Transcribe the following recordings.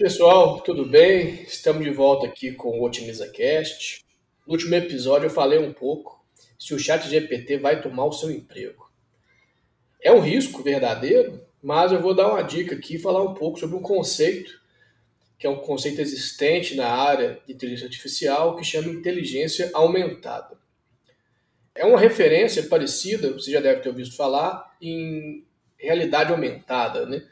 Pessoal, tudo bem? Estamos de volta aqui com o OtimizaCast. No último episódio eu falei um pouco se o chat GPT vai tomar o seu emprego. É um risco verdadeiro, mas eu vou dar uma dica aqui e falar um pouco sobre um conceito que é um conceito existente na área de inteligência artificial que chama inteligência aumentada. É uma referência parecida, você já deve ter ouvido falar, em realidade aumentada. Né?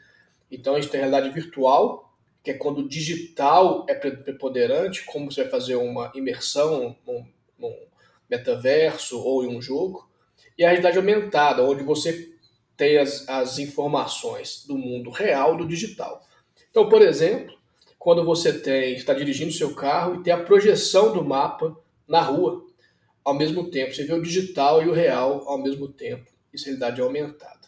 Então a gente tem realidade virtual, que é quando o digital é preponderante, como você vai fazer uma imersão num, num metaverso ou em um jogo, e a realidade aumentada, onde você tem as, as informações do mundo real do digital. Então, por exemplo, quando você tem está dirigindo seu carro e tem a projeção do mapa na rua ao mesmo tempo, você vê o digital e o real ao mesmo tempo. Isso é realidade aumentada.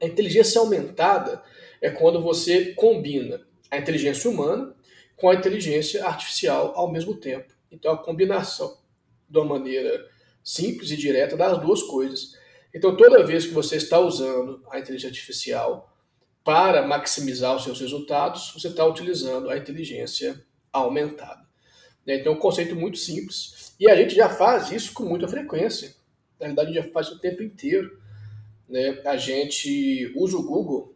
A inteligência aumentada é quando você combina a inteligência humana com a inteligência artificial ao mesmo tempo. Então, a combinação de uma maneira simples e direta das duas coisas. Então, toda vez que você está usando a inteligência artificial para maximizar os seus resultados, você está utilizando a inteligência aumentada. Então, é um conceito muito simples. E a gente já faz isso com muita frequência. Na verdade, a gente já faz o tempo inteiro. Né? A gente usa o Google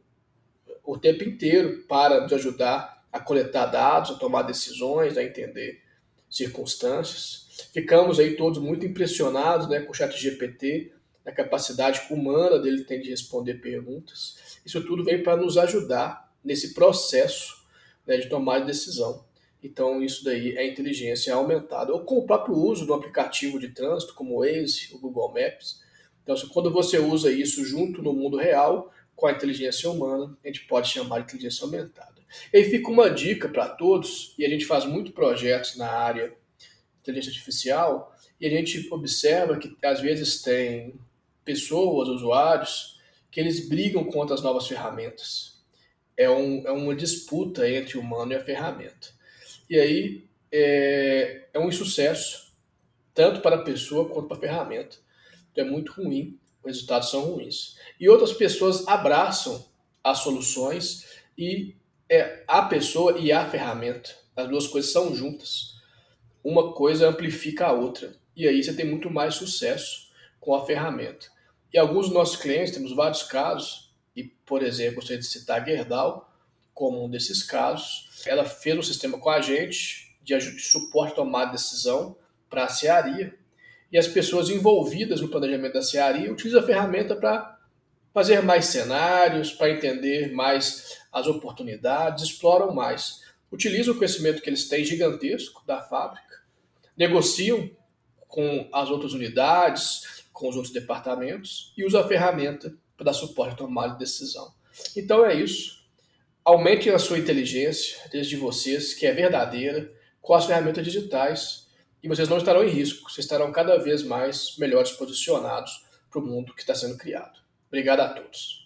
o tempo inteiro para nos ajudar a coletar dados, a tomar decisões, a entender circunstâncias. Ficamos aí todos muito impressionados né, com o chat GPT, a capacidade humana dele tem de responder perguntas. Isso tudo vem para nos ajudar nesse processo né, de tomar decisão. Então, isso daí é inteligência aumentada. Ou com o próprio uso do aplicativo de trânsito, como o Waze, o Google Maps. Então, quando você usa isso junto no mundo real, com a inteligência humana, a gente pode chamar de inteligência aumentada. E aí fica uma dica para todos, e a gente faz muito projetos na área de inteligência artificial, e a gente observa que às vezes tem pessoas, usuários, que eles brigam contra as novas ferramentas. É, um, é uma disputa entre o humano e a ferramenta. E aí é, é um insucesso, tanto para a pessoa quanto para a ferramenta. É muito ruim os resultados são ruins. E outras pessoas abraçam as soluções e é a pessoa e a ferramenta. As duas coisas são juntas. Uma coisa amplifica a outra. E aí você tem muito mais sucesso com a ferramenta. E alguns dos nossos clientes, temos vários casos, e por exemplo, gostaria de citar a Gerdau como um desses casos. Ela fez um sistema com a gente de, suporte à tomada de decisão para a cearia e as pessoas envolvidas no planejamento da CEARI utilizam a ferramenta para fazer mais cenários, para entender mais as oportunidades, exploram mais. Utilizam o conhecimento que eles têm gigantesco da fábrica, negociam com as outras unidades, com os outros departamentos e usam a ferramenta para dar suporte à tomada de decisão. Então é isso. Aumentem a sua inteligência, desde vocês, que é verdadeira, com as ferramentas digitais e vocês não estarão em risco, vocês estarão cada vez mais melhores posicionados para o mundo que está sendo criado. Obrigado a todos.